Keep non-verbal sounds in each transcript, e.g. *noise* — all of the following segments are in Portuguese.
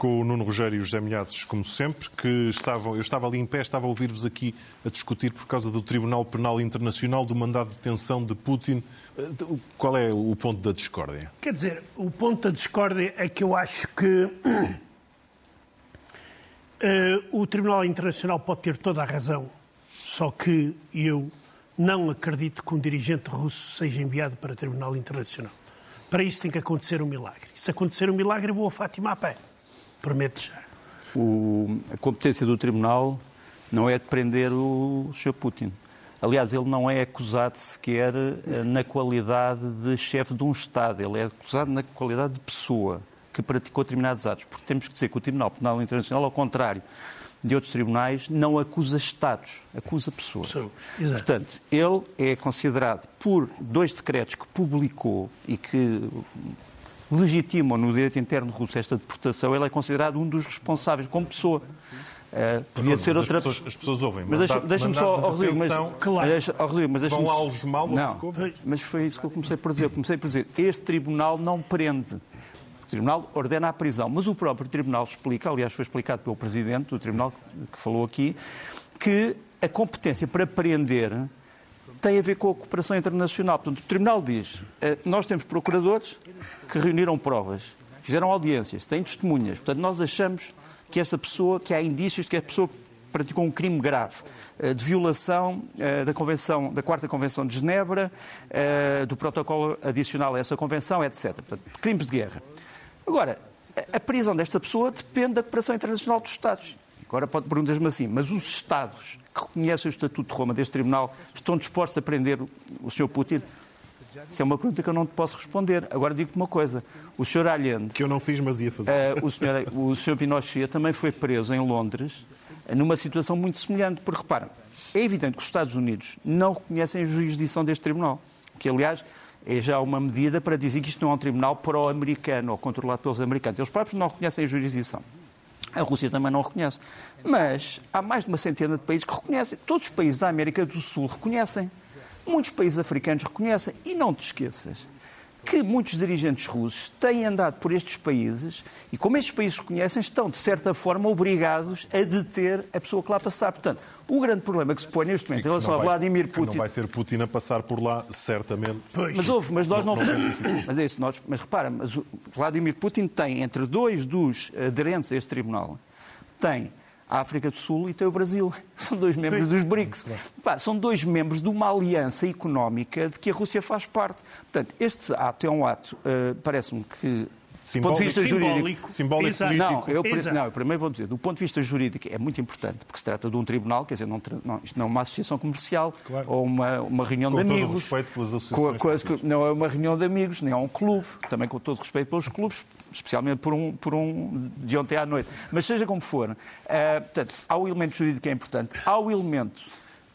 com o Nuno Rogério e o José Milhazes, como sempre, que estavam, eu estava ali em pé, estava a ouvir-vos aqui a discutir por causa do Tribunal Penal Internacional, do mandado de detenção de Putin. Eh, qual é o ponto da discórdia? Quer dizer, o ponto da discórdia é que eu acho que uh, *clears throat* o Tribunal Internacional pode ter toda a razão, só que eu não acredito que um dirigente russo seja enviado para o Tribunal Internacional. Para isso tem que acontecer um milagre. Se acontecer um milagre, boa Fátima a pé. Prometo já. O, a competência do Tribunal não é de prender o, Sr. Putin. Aliás, ele não é acusado sequer eh, na qualidade de chefe de um Estado, ele é acusado na qualidade de pessoa que praticou determinados atos. Porque temos que dizer que o Tribunal Penal Internacional, ao contrário de outros tribunais, não acusa Estados, acusa pessoas. Portanto, ele é considerado por dois decretos que publicou e que legitimam no direito interno russo esta deportação, ele é considerado um dos responsáveis como pessoa. Uh, podia ser outra as pessoas, as pessoas ouvem. Mas deixa-me deixa só, oh, Rodrigo, mas, claro. mas, oh, Rodrigo, mas Vão lá mal Não, mas foi isso que eu comecei por dizer. Eu comecei por dizer, este tribunal não prende. O tribunal ordena a prisão, mas o próprio tribunal explica, aliás foi explicado pelo presidente do tribunal que falou aqui, que a competência para prender tem a ver com a cooperação internacional. Portanto, o Tribunal diz, eh, nós temos procuradores que reuniram provas, fizeram audiências, têm testemunhas. Portanto, nós achamos que esta pessoa, que há indícios de que a pessoa praticou um crime grave eh, de violação eh, da convenção da quarta convenção de Genebra, do protocolo adicional a essa convenção, etc. Portanto, crimes de guerra. Agora, a prisão desta pessoa depende da cooperação internacional dos Estados. Agora pode perguntar-me assim, mas os Estados que reconhecem o Estatuto de Roma deste Tribunal estão dispostos a prender o Sr. Putin? Isso é uma pergunta que eu não te posso responder. Agora digo-te uma coisa. O Sr. Allende... Que eu não fiz, mas ia fazer. Uh, o, senhor, o Sr. Pinochet também foi preso em Londres numa situação muito semelhante. Porque, repara, é evidente que os Estados Unidos não reconhecem a jurisdição deste tribunal. Que, aliás, é já uma medida para dizer que isto não é um tribunal pró-americano ou controlado pelos americanos. Eles próprios não reconhecem a jurisdição. A Rússia também não reconhece. Mas há mais de uma centena de países que reconhecem. Todos os países da América do Sul reconhecem. Muitos países africanos reconhecem. E não te esqueças que muitos dirigentes russos têm andado por estes países e, como estes países reconhecem, estão, de certa forma, obrigados a deter a pessoa que lá passar. Portanto, o grande problema que se põe neste momento em relação a Vladimir Putin. Não vai ser Putin a passar por lá, certamente. Pois. Mas houve, mas nós não. não, não mas é isso, nós, mas repara, mas Vladimir Putin tem entre dois dos aderentes a este tribunal, tem a África do Sul e tem o Brasil. *laughs* São dois membros dos BRICS. Pá, são dois membros de uma aliança económica de que a Rússia faz parte. Portanto, este ato é um ato, uh, parece-me que do ponto de vista jurídico, simbólico, político. Não eu, não, eu primeiro vou dizer, do ponto de vista jurídico é muito importante, porque se trata de um tribunal, quer dizer, não, não, isto não é uma associação comercial claro. ou uma, uma reunião com de amigos. Com todo o respeito pelas associações. Com, com, não é uma reunião de amigos, nem é um clube, também com todo o respeito pelos clubes, especialmente por um, por um de ontem à noite. Mas seja como for, uh, portanto, há o elemento jurídico que é importante, há o elemento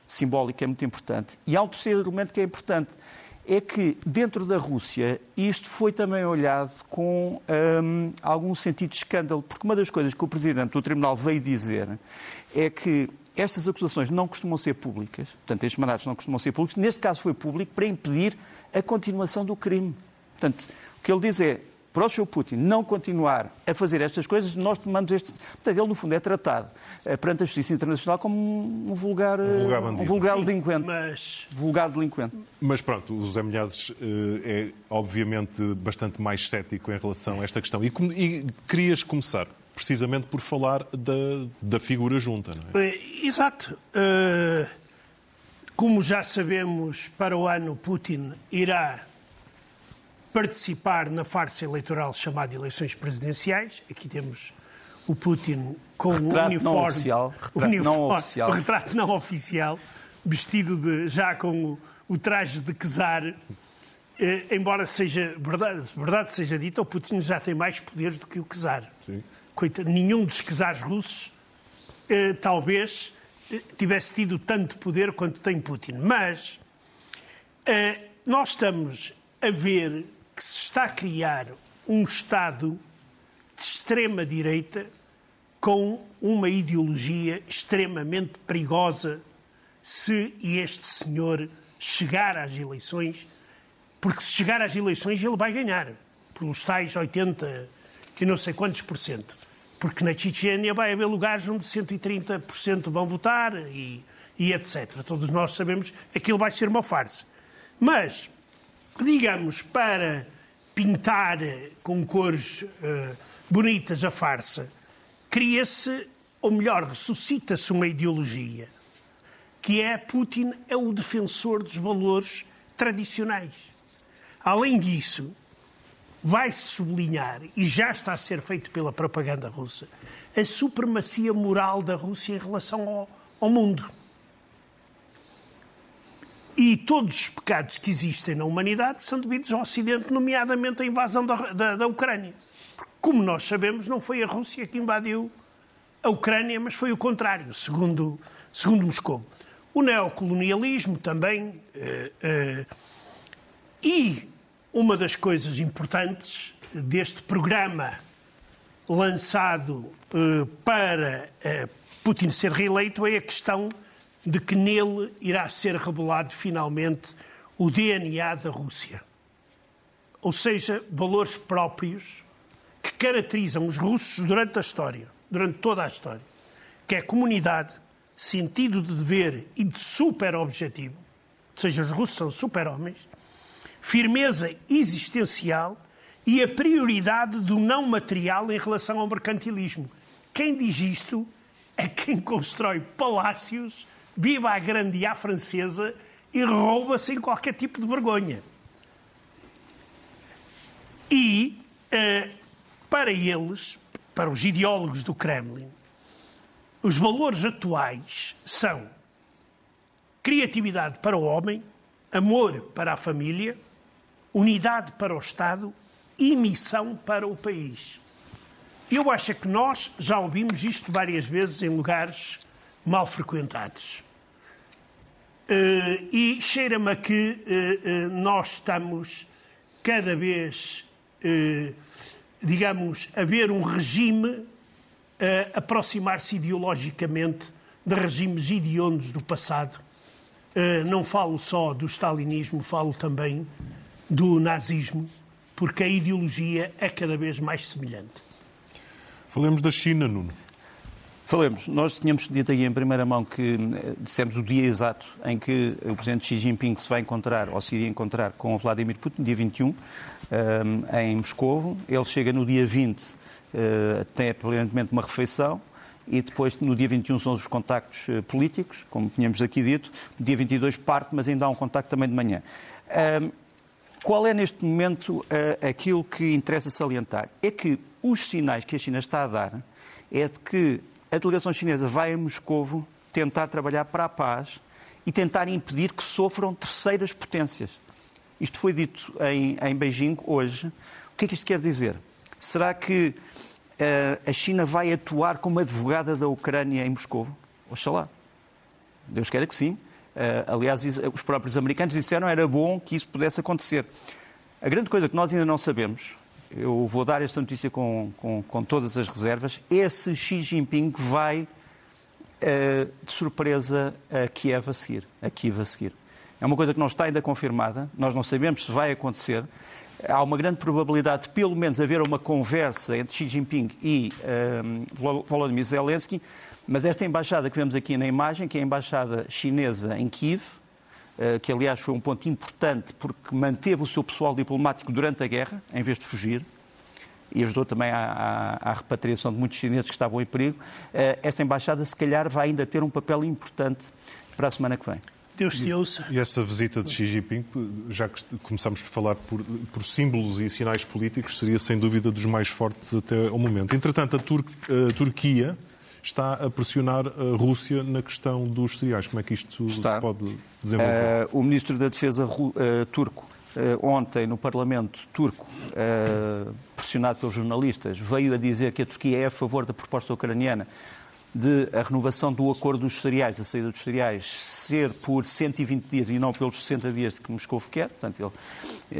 simbólico que é muito importante, e há um terceiro elemento que é importante é que dentro da Rússia isto foi também olhado com hum, algum sentido de escândalo, porque uma das coisas que o Presidente do Tribunal veio dizer é que estas acusações não costumam ser públicas, portanto, estes mandatos não costumam ser públicos, neste caso foi público para impedir a continuação do crime. Portanto, o que ele diz é, para o Sr. Putin não continuar a fazer estas coisas, nós tomamos este. Portanto, ele, no fundo, é tratado uh, perante a Justiça Internacional como um vulgar, um vulgar, bandido. um vulgar delinquente. Mas... Vulgar delinquente. Mas pronto, o José Milhazes uh, é, obviamente, bastante mais cético em relação a esta questão. E, e querias começar precisamente por falar da, da figura junta, não é? Eh, exato. Uh, como já sabemos, para o ano Putin irá participar na farsa eleitoral chamada eleições presidenciais. Aqui temos o Putin com retrato o uniforme, não oficial, retrato uniforme, não oficial. o *laughs* retrato não oficial, vestido de, já com o, o traje de czar. Eh, embora seja verdade, verdade seja dita, o Putin já tem mais poderes do que o czar. Coita, nenhum dos czares russos eh, talvez eh, tivesse tido tanto poder quanto tem Putin. Mas eh, nós estamos a ver que se está a criar um Estado de extrema-direita com uma ideologia extremamente perigosa se este senhor chegar às eleições, porque se chegar às eleições ele vai ganhar, pelos tais 80 e não sei quantos por cento. porque na Chechênia vai haver lugares onde 130% vão votar e, e etc. Todos nós sabemos que aquilo vai ser uma farsa. Mas, digamos, para pintar com cores uh, bonitas a farsa, cria-se, ou melhor, ressuscita-se uma ideologia, que é Putin é o defensor dos valores tradicionais. Além disso, vai-se sublinhar, e já está a ser feito pela propaganda russa, a supremacia moral da Rússia em relação ao, ao mundo. E todos os pecados que existem na humanidade são devidos ao Ocidente, nomeadamente a invasão da, da, da Ucrânia. Como nós sabemos, não foi a Rússia que invadiu a Ucrânia, mas foi o contrário, segundo, segundo Moscou. O neocolonialismo também. Uh, uh, e uma das coisas importantes deste programa lançado uh, para Putin ser reeleito é a questão de que nele irá ser revelado finalmente o DNA da Rússia. Ou seja, valores próprios que caracterizam os russos durante a história, durante toda a história, que é comunidade, sentido de dever e de super-objetivo, ou seja, os russos são super-homens, firmeza existencial e a prioridade do não material em relação ao mercantilismo. Quem diz isto é quem constrói palácios, viva a grande e à francesa e rouba sem qualquer tipo de vergonha. E, uh, para eles, para os ideólogos do Kremlin, os valores atuais são criatividade para o homem, amor para a família, unidade para o Estado e missão para o país. Eu acho que nós já ouvimos isto várias vezes em lugares mal frequentados. Uh, e cheira-me a que uh, uh, nós estamos cada vez, digamos, a ver um regime aproximar-se ideologicamente de regimes idiondos do passado. não falo só do stalinismo, falo também do nazismo, porque a ideologia é cada vez mais semelhante. Falemos da China, Nuno. Falemos. Nós tínhamos dito aí em primeira mão que eh, dissemos o dia exato em que o presidente Xi Jinping se vai encontrar, ou se iria encontrar com o Vladimir Putin, dia 21, eh, em Moscou. Ele chega no dia 20, eh, tem aparentemente uma refeição, e depois, no dia 21, são os contactos políticos, como tínhamos aqui dito. No dia 22 parte, mas ainda há um contacto também de manhã. Qual é neste momento aquilo que interessa salientar? É que os sinais que a China está a dar é de que a delegação chinesa vai a Moscovo tentar trabalhar para a paz e tentar impedir que sofram terceiras potências. Isto foi dito em, em Beijing hoje. O que é que isto quer dizer? Será que uh, a China vai atuar como advogada da Ucrânia em Moscou? Oxalá. Deus queira que sim. Uh, aliás, os próprios americanos disseram que era bom que isso pudesse acontecer. A grande coisa que nós ainda não sabemos, eu vou dar esta notícia com, com, com todas as reservas, é se Xi Jinping vai uh, de surpresa a Kiev a seguir, a Kiev a seguir. É uma coisa que não está ainda confirmada, nós não sabemos se vai acontecer. Há uma grande probabilidade de, pelo menos, haver uma conversa entre Xi Jinping e uh, Volodymyr Zelensky, mas esta embaixada que vemos aqui na imagem, que é a embaixada chinesa em Kiev, eh, que aliás foi um ponto importante porque manteve o seu pessoal diplomático durante a guerra, em vez de fugir, e ajudou também à, à, à repatriação de muitos chineses que estavam em perigo, eh, esta embaixada se calhar vai ainda ter um papel importante para a semana que vem. Deus te ouça. E essa visita de Xi Jinping, já que começamos por falar por, por, símbolos e sinais políticos, seria sem dúvida dos mais fortes até o momento. Entretanto, a, Tur a Turquia está a pressionar a Rússia na questão dos cereais. Como é que isto está. se pode desenvolver? Uh, o ministro da Defesa uh, turco, uh, ontem no Parlamento turco, pressionado pelos jornalistas, veio a dizer que a Turquia é a favor da proposta ucraniana de a renovação do acordo dos cereais, da saída dos cereais, ser por 120 dias e não pelos 60 dias que Moscou quer. Portanto, ele,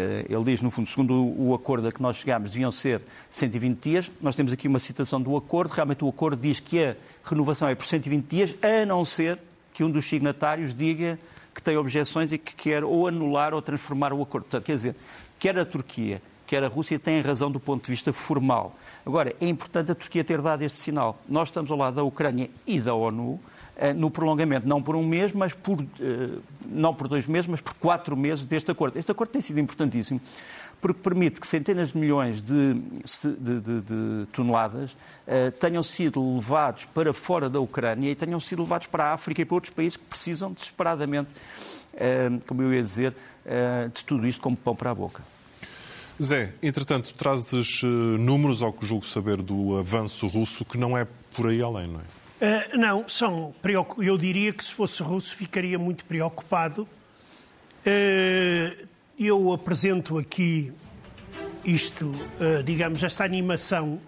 eh, ele diz, no fundo, segundo o acordo a que nós chegámos, deviam ser 120 dias. Nós temos aqui uma citação do acordo. Realmente o acordo diz que a renovação é por 120 dias, a não ser que um dos signatários diga que tem objeções e que quer ou anular ou transformar o acordo. Portanto, quer dizer, quer a Turquia, quer a Rússia, têm razão do ponto de vista formal. Agora, é importante a Turquia ter dado este sinal. Nós estamos ao lado da Ucrânia e da ONU eh, no prolongamento, não por um mês, mas por, eh, não por dois meses, mas por quatro meses deste acordo. Este acordo tem sido importantíssimo porque permite que centenas de milhões de, de, de, de toneladas uh, tenham sido levados para fora da Ucrânia e tenham sido levados para a África e para outros países que precisam desesperadamente, como eu ia dizer, de tudo isto como pão para a boca. Zé, entretanto, trazes números, ao que julgo saber, do avanço russo, que não é por aí além, não é? Uh, não, são. Eu diria que se fosse russo ficaria muito preocupado. Uh, eu apresento aqui isto, digamos, esta animação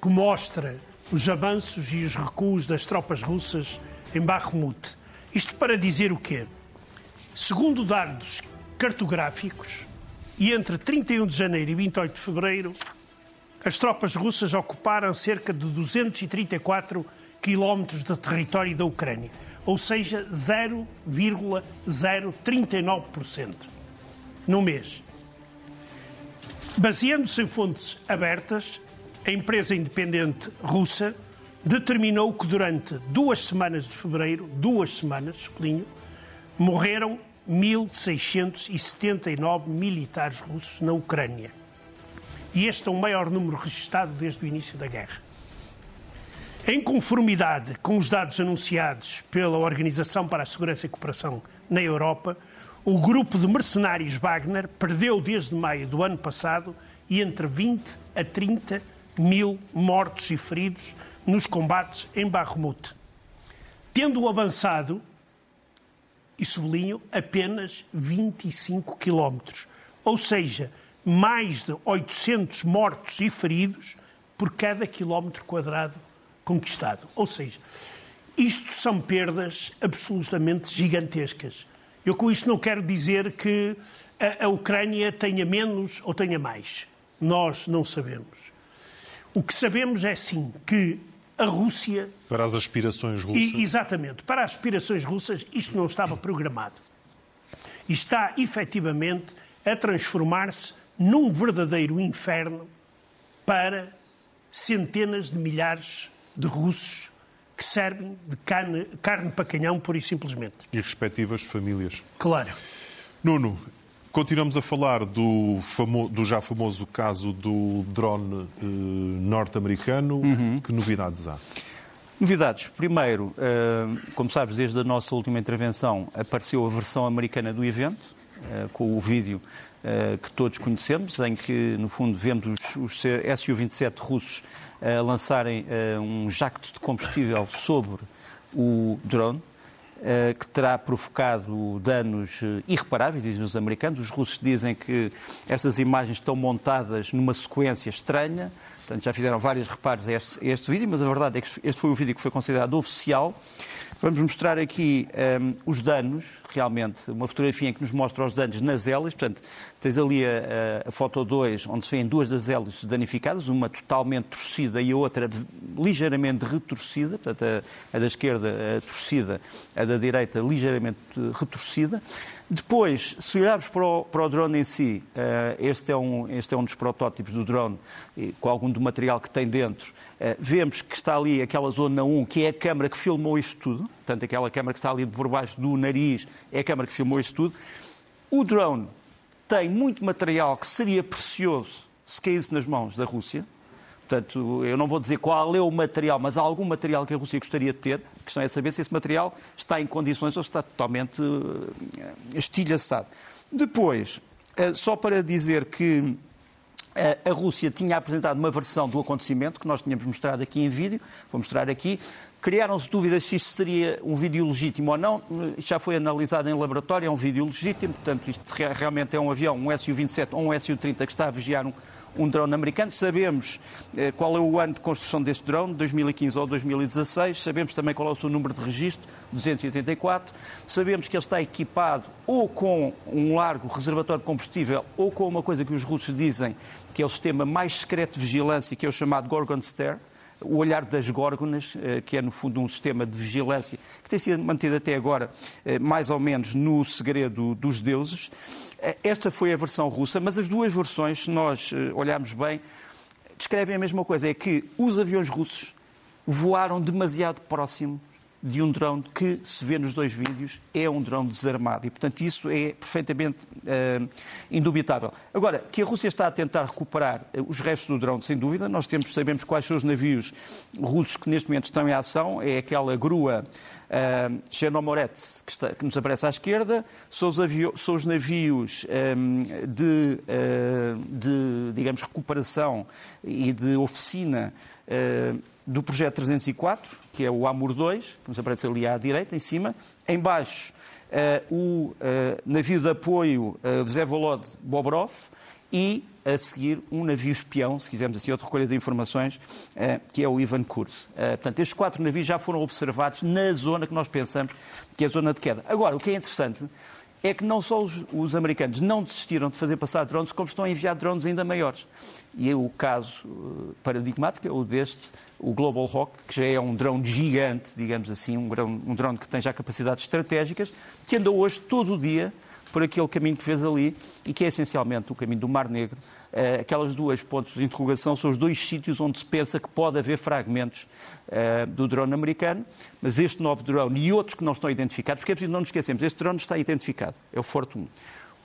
que mostra os avanços e os recuos das tropas russas em Bakhmut. Isto para dizer o quê? Segundo dados cartográficos, e entre 31 de janeiro e 28 de fevereiro, as tropas russas ocuparam cerca de 234 quilómetros de território da Ucrânia, ou seja, 0,039% no mês. Baseando-se em fontes abertas, a empresa independente russa determinou que durante duas semanas de fevereiro, duas semanas, sublinho, morreram 1.679 militares russos na Ucrânia. E este é o maior número registrado desde o início da guerra. Em conformidade com os dados anunciados pela Organização para a Segurança e Cooperação na Europa, o grupo de mercenários Wagner perdeu desde maio do ano passado entre 20 a 30 mil mortos e feridos nos combates em Bakhmut, tendo avançado, e sublinho, apenas 25 quilómetros, ou seja, mais de 800 mortos e feridos por cada quilómetro quadrado conquistado. Ou seja, isto são perdas absolutamente gigantescas. Eu com isto não quero dizer que a, a Ucrânia tenha menos ou tenha mais. Nós não sabemos. O que sabemos é sim que a Rússia. Para as aspirações russas. E, exatamente. Para as aspirações russas, isto não estava programado. E está efetivamente a transformar-se num verdadeiro inferno para centenas de milhares de russos que servem de carne, carne para canhão, pura e simplesmente. E respectivas famílias. Claro. Nuno, continuamos a falar do, famo, do já famoso caso do drone eh, norte-americano. Uhum. Que novidades há? Novidades. Primeiro, eh, como sabes, desde a nossa última intervenção apareceu a versão americana do evento, eh, com o vídeo que todos conhecemos, em que, no fundo, vemos os, os Su-27 russos lançarem um jacto de combustível sobre o drone, que terá provocado danos uh, irreparáveis, dizem os americanos. Os russos dizem que estas imagens estão montadas numa sequência estranha, portanto já fizeram vários reparos a este, a este vídeo, mas a verdade é que este foi o vídeo que foi considerado oficial. Vamos mostrar aqui um, os danos, realmente, uma fotografia em que nos mostra os danos nas hélices. Portanto, tens ali a, a, a foto 2, onde se vêem duas das hélices danificadas, uma totalmente torcida e a outra ligeiramente retorcida. Portanto, a, a da esquerda a torcida, a da direita ligeiramente retorcida. Depois, se olharmos para o, para o drone em si, uh, este, é um, este é um dos protótipos do drone, com algum do material que tem dentro. Uh, vemos que está ali aquela zona 1, que é a câmara que filmou isto tudo. Portanto, aquela câmara que está ali por baixo do nariz é a câmara que filmou isto tudo. O drone tem muito material que seria precioso se caísse nas mãos da Rússia. Portanto, eu não vou dizer qual é o material, mas há algum material que a Rússia gostaria de ter. A questão é saber se esse material está em condições ou está totalmente uh, estilhaçado. Depois, uh, só para dizer que uh, a Rússia tinha apresentado uma versão do acontecimento que nós tínhamos mostrado aqui em vídeo, vou mostrar aqui. Criaram-se dúvidas se isto seria um vídeo legítimo ou não. Isto já foi analisado em laboratório, é um vídeo legítimo, portanto, isto realmente é um avião, um Su-27 ou um Su-30 que está a vigiar um, um drone americano. Sabemos eh, qual é o ano de construção deste drone, 2015 ou 2016. Sabemos também qual é o seu número de registro, 284. Sabemos que ele está equipado ou com um largo reservatório de combustível ou com uma coisa que os russos dizem que é o sistema mais secreto de vigilância, que é o chamado Gorgon Stair. O olhar das górgonas, que é no fundo um sistema de vigilância que tem sido mantido até agora mais ou menos no segredo dos deuses. Esta foi a versão russa, mas as duas versões, se nós olharmos bem, descrevem a mesma coisa: é que os aviões russos voaram demasiado próximo de um drone que, se vê nos dois vídeos, é um drone desarmado. E, portanto, isso é perfeitamente uh, indubitável. Agora, que a Rússia está a tentar recuperar eh, os restos do drone, sem dúvida. Nós temos, sabemos quais são os navios russos que neste momento estão em ação. É aquela grua uh, Chernomorets, que, está, que, nos aparece à esquerda. São os, são os navios um, de, uh, de, digamos, recuperação e de oficina uh, do projeto 304, que é o Amur 2, que nos aparece ali à direita, em cima. Em baixo, uh, o uh, navio de apoio uh, Vsevolod Bobrov e, a seguir, um navio espião, se quisermos assim, outra recolha de informações, uh, que é o Ivan Kurs. portanto, estes quatro navios já foram observados na zona que nós pensamos que é a zona de queda. Agora, o que é interessante é que não só os, os, americanos não desistiram de fazer passar drones, como estão a enviar drones ainda maiores. E é o caso paradigmático é o deste o Global Hawk, que já é um drone gigante, digamos assim, um drone, um drone que tem já capacidades estratégicas, que anda hoje todo o dia por aquele caminho que vês ali e que é essencialmente o caminho do Mar Negro. Uh, aquelas duas pontos de interrogação são os dois sítios onde se pensa que pode haver fragmentos uh, do drone americano, mas este novo drone e outros que não estão identificados, porque é preciso não nos esquecermos, este drone está identificado, é o Forte 1.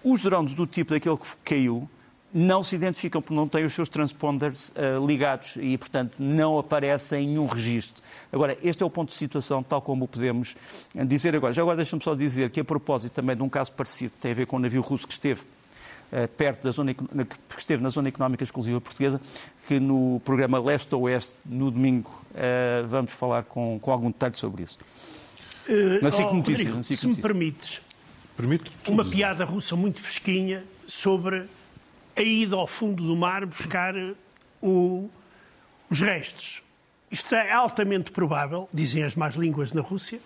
Os drones do tipo daquele que caiu, não se identificam porque não têm os seus transponders uh, ligados e, portanto, não aparecem em nenhum registro. Agora, este é o ponto de situação, tal como podemos dizer agora. Já agora deixa-me só dizer que, a propósito também de um caso parecido, que tem a ver com um navio russo que esteve uh, perto da zona, que esteve na zona económica exclusiva portuguesa, que no programa Leste-Oeste, no domingo, uh, vamos falar com, com algum detalhe sobre isso. Uh, na SIC oh, Notícias. Rodrigo, na SIC se Notícias. me permites, Permito uma piada russa muito fresquinha sobre a ida ao fundo do mar buscar o, os restos. Isto é altamente provável, dizem as más línguas na Rússia,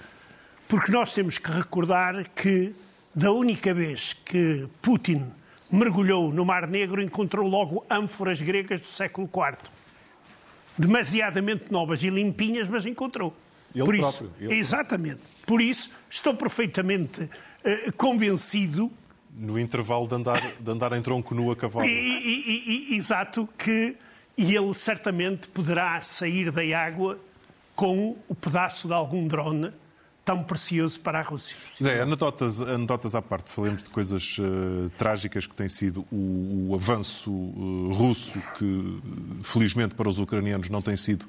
porque nós temos que recordar que, da única vez que Putin mergulhou no Mar Negro, encontrou logo ânforas gregas do século IV. Demasiadamente novas e limpinhas, mas encontrou. Ele Por próprio. isso, ele exatamente. Por isso, estou perfeitamente uh, convencido no intervalo de andar, de andar em tronco nu a cavalo. E, e, e, exato, que e ele certamente poderá sair da água com o pedaço de algum drone tão precioso para a Rússia. Zé, anedotas, anedotas à parte, falemos de coisas uh, trágicas que tem sido o, o avanço uh, russo, que felizmente para os ucranianos não tem sido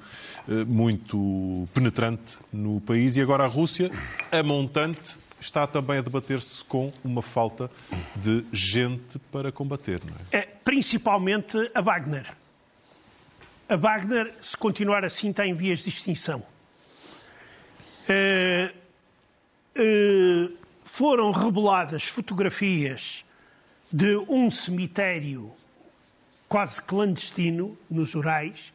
uh, muito penetrante no país, e agora a Rússia, a montante, está também a debater-se com uma falta de gente para combater, não é? é? Principalmente a Wagner. A Wagner, se continuar assim, está em vias de extinção. Uh, uh, foram reveladas fotografias de um cemitério quase clandestino nos Urais,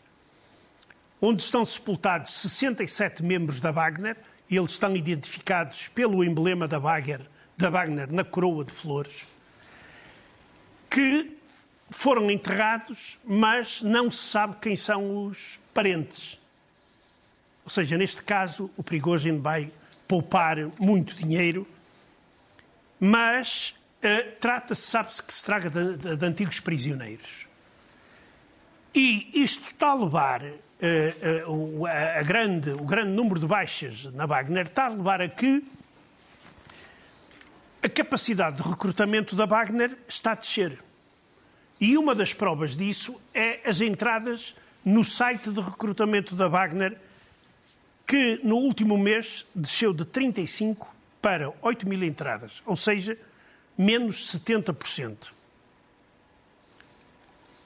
onde estão sepultados 67 membros da Wagner, eles estão identificados pelo emblema da Wagner, da Wagner na coroa de flores, que foram enterrados, mas não se sabe quem são os parentes. Ou seja, neste caso, o Prigogine vai poupar muito dinheiro, mas uh, trata-se, sabe-se que se traga de, de, de antigos prisioneiros. E isto está a levar a grande, o grande número de baixas na Wagner está a levar a que a capacidade de recrutamento da Wagner está a descer. E uma das provas disso é as entradas no site de recrutamento da Wagner, que no último mês desceu de 35 para 8 mil entradas, ou seja, menos 70%.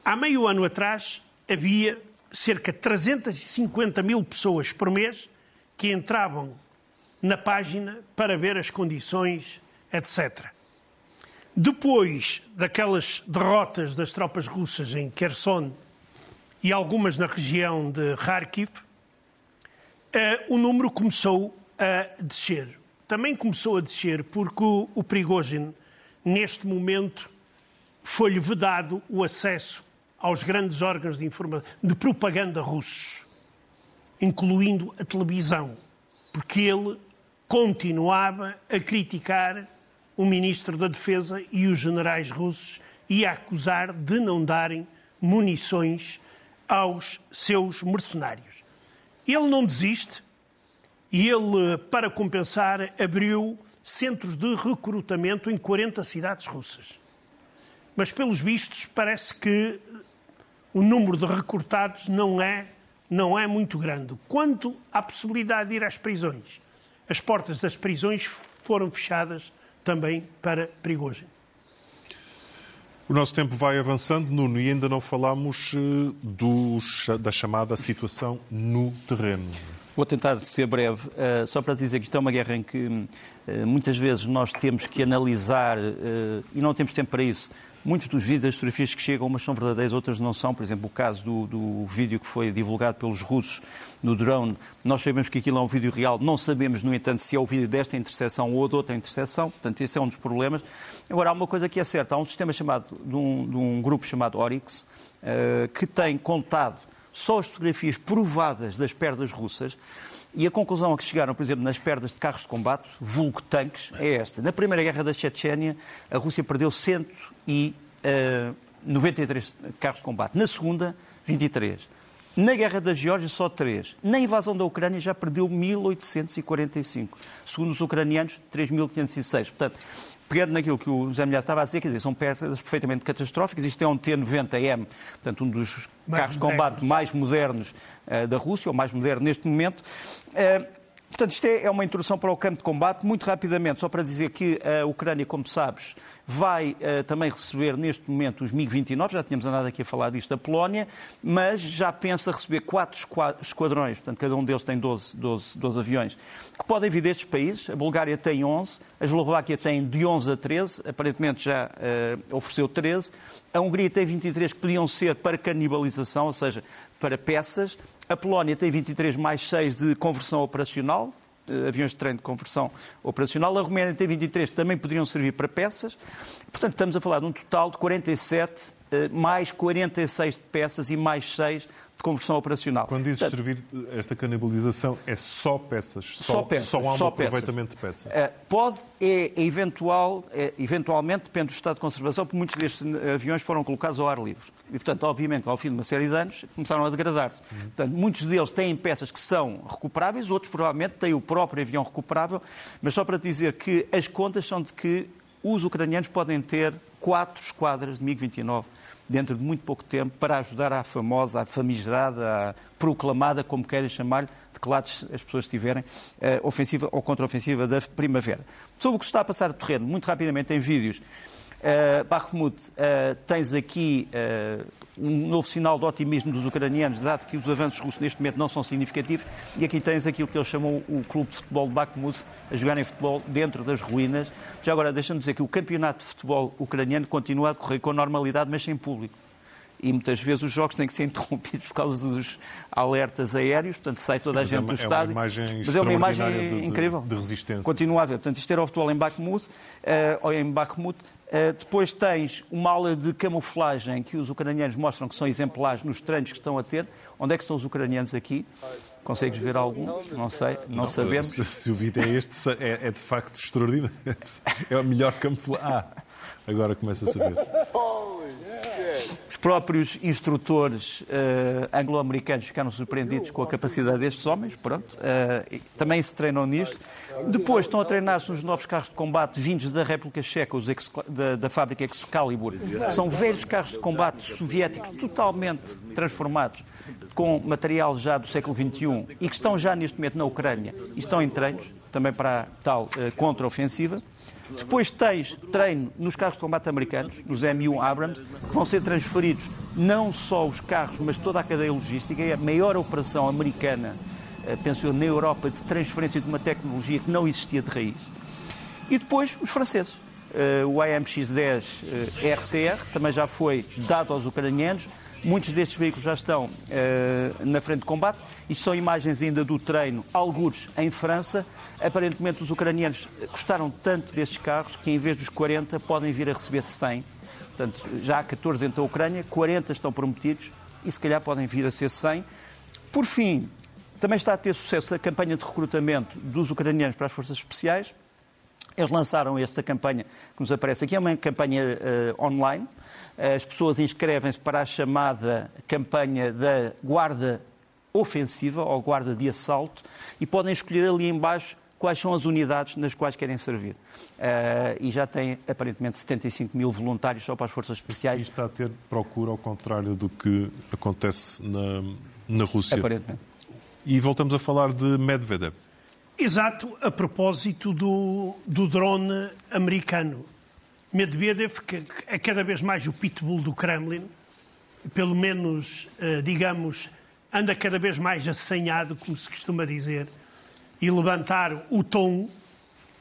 Há meio ano atrás havia cerca de 350 mil pessoas por mês que entravam na página para ver as condições, etc. Depois daquelas derrotas das tropas russas em Kherson e algumas na região de Kharkiv, eh, o número começou a descer. Também começou a descer porque o Prigozhin, neste momento, foi-lhe vedado o acesso aos grandes órgãos de, de propaganda russos. incluindo a televisão, porque ele continuava a criticar o ministro da Defesa e os generais russos e a acusar de não darem munições aos seus mercenários. Ele não desiste e ele, para compensar, abriu centros de recrutamento em 40 cidades russas. Mas, pelos vistos, parece que o número de recrutados não é, não é muito grande. Quanto à possibilidade de ir às prisões, as portas das prisões foram fechadas também para Prigogine. O nosso tempo vai avançando, Nuno, e ainda não falámos eh, dos, da chamada situação no terreno. Vou tentar ser breve, uh, só para dizer que isto é uma guerra em que uh, muitas vezes nós temos que analisar, uh, e não temos tempo para isso, muitos dos vídeos, das fotografias que chegam, umas são verdadeiras, outras não são. Por exemplo, o caso do, do, vídeo que foi divulgado pelos russos no drone, nós sabemos que aquilo é um vídeo real, não sabemos, no entanto, se é o vídeo desta interseção ou de outra interseção, portanto, esse é um dos problemas. Agora, há uma coisa que é certa, há um sistema chamado, de um, de um grupo chamado Oryx, que tem contado só as fotografias provadas das perdas russas. E a conclusão a que chegaram, por exemplo, nas perdas de carros de combate, vulgo tanques, é esta. Na Primeira Guerra da Chechênia, a Rússia perdeu 193 eh, carros de combate. Na Segunda, 23. Na Guerra da Geórgia, só 3. Na invasão da Ucrânia, já perdeu 1.845. Segundo os ucranianos, 3.506. Portanto, pegando naquilo que o José Milhar estava a dizer, quer dizer, são perdas perfeitamente catastróficas. Isto é um T-90M, portanto, um dos mais carros de combate mais modernos uh, da Rússia, ou mais moderno neste momento. Uh, Portanto, isto é, é uma introdução para o campo de combate. Muito rapidamente, só para dizer que a Ucrânia, como sabes, vai uh, também receber neste momento os MiG-29, já tínhamos andado aqui a falar disto da Polónia, mas já pensa receber quatro esquadrões, portanto, cada um deles tem 12, 12, 12 aviões, que podem vir destes países. A Bulgária tem 11, a Eslováquia tem de 11 a 13, aparentemente já uh, ofereceu 13. A Hungria tem 23 que podiam ser para canibalização, ou seja, para peças. A Polónia tem 23 mais 6 de conversão operacional, eh, aviões de treino de conversão operacional. A Roménia tem 23 que também poderiam servir para peças. Portanto, estamos a falar de um total de 47 eh, mais 46 de peças e mais 6 de conversão operacional. Quando dizes Portanto, servir esta canibalização, é só peças? Só, só peças. Só há um só aproveitamento peças. de peça? Uh, pode, é, eventual, é, eventualmente, depende do estado de conservação, porque muitos destes aviões foram colocados ao ar livre. E, portanto, obviamente, ao fim de uma série de anos, começaram a degradar-se. Uhum. Portanto, muitos deles têm peças que são recuperáveis, outros provavelmente têm o próprio avião recuperável, mas só para dizer que as contas são de que os ucranianos podem ter quatro esquadras de MiG-29 dentro de muito pouco tempo, para ajudar à famosa, à famigerada, à proclamada, como querem chamar-lhe, de que as pessoas estiverem, uh, ofensiva ou contra-ofensiva da primavera. Sobre o que está a passar no terreno, muito rapidamente em vídeos, Uh, Bakhmut, uh, tens aqui uh, um novo sinal de otimismo dos ucranianos, dado que os avanços russos neste momento não são significativos, e aqui tens aquilo que eles chamam o clube de futebol de Bakhmut, a jogarem futebol dentro das ruínas. Já agora, deixa-me dizer que o campeonato de futebol ucraniano continua a decorrer com normalidade, mas sem público e muitas vezes os jogos têm que ser *laughs* interrompidos por causa dos alertas aéreos, portanto sai toda Sim, a gente é do estádio. É mas é uma imagem de, incrível. De resistência. Continua a ver. Portanto, isto era o futebol em Bakhmut, uh, ou em Bakhmut. Uh, depois tens uma aula de camuflagem que os ucranianos mostram que são exemplares nos treinos que estão a ter. Onde é que estão os ucranianos aqui? Consegues ver algum? Não sei, não, não sabemos. Se, se, o vídeo é este, é, é, de facto extraordinário. *laughs* É o melhor camuflagem. Ah, agora começa a saber. *laughs* Os próprios instrutores uh, anglo-americanos ficaram surpreendidos com a capacidade destes homens, pronto. Uh, também se treinam nisto. Depois estão a treinar-se nos novos carros de combate vindos da República Checa, os da, da fábrica Excalibur. São velhos carros de combate soviéticos totalmente transformados, com material já do século XXI e que estão já neste momento na Ucrânia e estão em treinos, também para a tal uh, contra-ofensiva. Depois tens treino nos carros de combate americanos, nos M1 Abrams, que vão ser transferidos não só os carros, mas toda a cadeia logística. É a maior operação americana, eh, penso eu, na Europa, de transferência de uma tecnologia que não existia de raiz. E depois os franceses. Eh, o AMX-10 RCR também já foi dado aos ucranianos. Muitos destes veículos já estão na frente de combate. Isto são imagens ainda do treino, algures em França. Aparentemente, os ucranianos gostaram tanto destes carros que, em vez dos 40, podem vir a receber 100. Portanto, já há 14 entre a Ucrânia, 40 estão prometidos e, se calhar, podem vir a ser 100. Por fim, Também está a ter sucesso a campanha de recrutamento dos ucranianos para as forças especiais. Eles lançaram esta campanha que nos aparece aqui, é uma campanha uh, online. As pessoas inscrevem-se para a chamada campanha da Guarda Ofensiva ou Guarda de Assalto e podem escolher ali embaixo quais são as unidades nas quais querem servir. Uh, e já tem aparentemente 75 mil voluntários só para as forças especiais. E está a ter procura ao contrário do que acontece na, na Rússia. Aparentemente. E voltamos a falar de Medvedev. Exato, a propósito do, do drone americano. Medvedev, que é cada vez mais o pitbull do Kremlin, pelo menos, uh, digamos, anda cada vez mais assanhado, como se costuma dizer, e levantar o tom,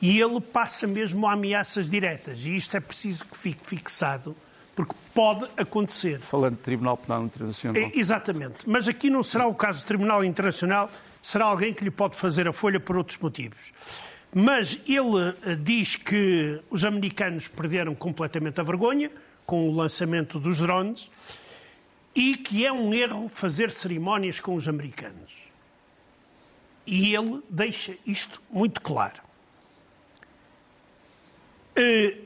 e ele passa mesmo a ameaças diretas. E isto é preciso que fique fixado, porque pode acontecer. Falando de Tribunal Penal Internacional. É, exatamente. Mas aqui não será o caso do Tribunal Internacional, será alguém que lhe pode fazer a folha por outros motivos. Mas ele eh, diz que os americanos perderam completamente a vergonha com o lançamento dos drones e que é um erro fazer cerimónias com os americanos. E ele deixa isto muito claro. Eh,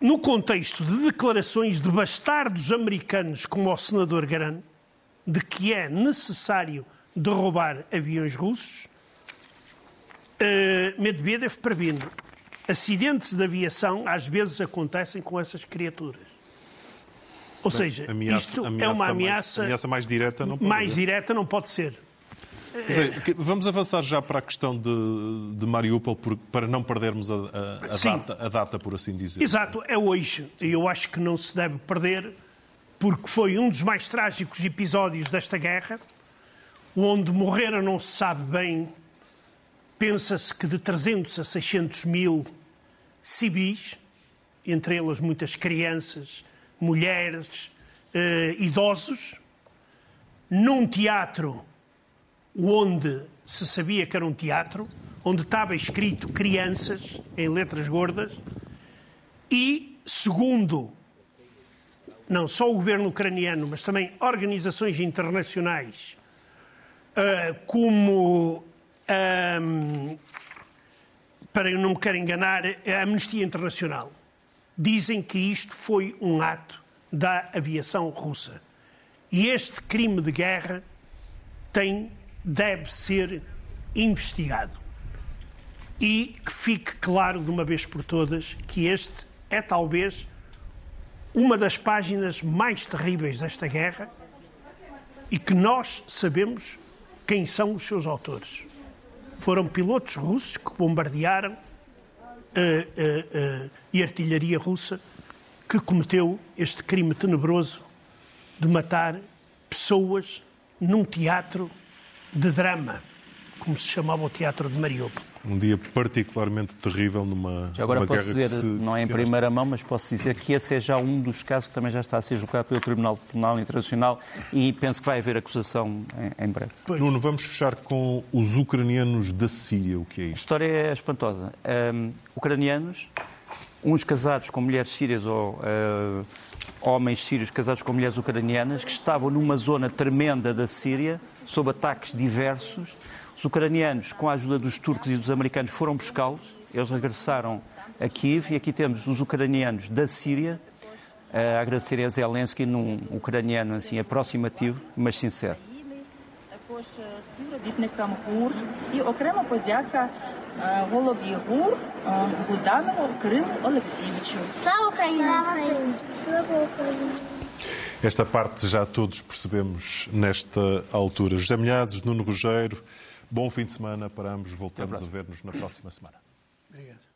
no contexto de declarações de bastardos americanos como o senador Garan, de que é necessário derrubar aviões russos, uh, Medvedev previne acidentes de aviação às vezes acontecem com essas criaturas. Ou seja, ameaça, isto ameaça é uma ameaça, mais, ameaça mais direta não pode mais direta não pode ser. É, vamos avançar já para a questão de, de Mariupol por, para não perdermos a, a, a, data, a, data, por assim dizer. Exato, é hoje. E eu acho que não se deve perder, porque foi um dos mais trágicos episódios desta guerra, onde morreram, não se sabe bem, pensa-se que de 300 a 600 mil civis, entre elas muitas crianças, mulheres, eh, idosos, num teatro onde se sabia que era um teatro, onde estava escrito crianças em letras gordas, e segundo não só o governo ucraniano, mas também organizações internacionais, uh, como, um, para eu não me quero enganar, a Amnistia Internacional, dizem que isto foi um ato da aviação russa. E este crime de guerra tem deve ser investigado. E que fique claro de uma vez por todas que este é talvez uma das páginas mais terríveis desta guerra e que nós sabemos quem são os seus autores. Foram pilotos russos que bombardearam uh, uh, e artilharia russa que cometeu este crime tenebroso de matar pessoas num teatro de drama, como se chamava o Teatro de Mariupol. Um dia particularmente terrível numa, já agora numa posso dizer, se, não é em primeira mão, mas posso dizer que esse é já um dos casos que também já está a ser julgado pelo Tribunal Penal Internacional e penso que vai haver acusação em, em breve. Pois. Nuno, vamos fechar com os ucranianos da Síria. O que é isto? A história é espantosa. Um, ucranianos, uns casados com mulheres sírias ou uh, homens sírios casados com mulheres ucranianas, que estavam numa zona tremenda da Síria, sob ataques diversos. Os ucranianos, com a ajuda dos turcos e dos americanos, foram buscá-los. Eles regressaram a Kiev e aqui temos os ucranianos da Síria a agradecerem a Zelensky num ucraniano assim aproximativo, mas sincero. і окрема подяка голові ГУР Буданову Кирилу Олексійовичу. Слава Україні! Слава Україні! Esta parte já todos percebemos nesta altura. José Milhares, Nuno Rogério, bom fim de semana para ambos. Voltamos a ver-nos na próxima semana. Obrigado.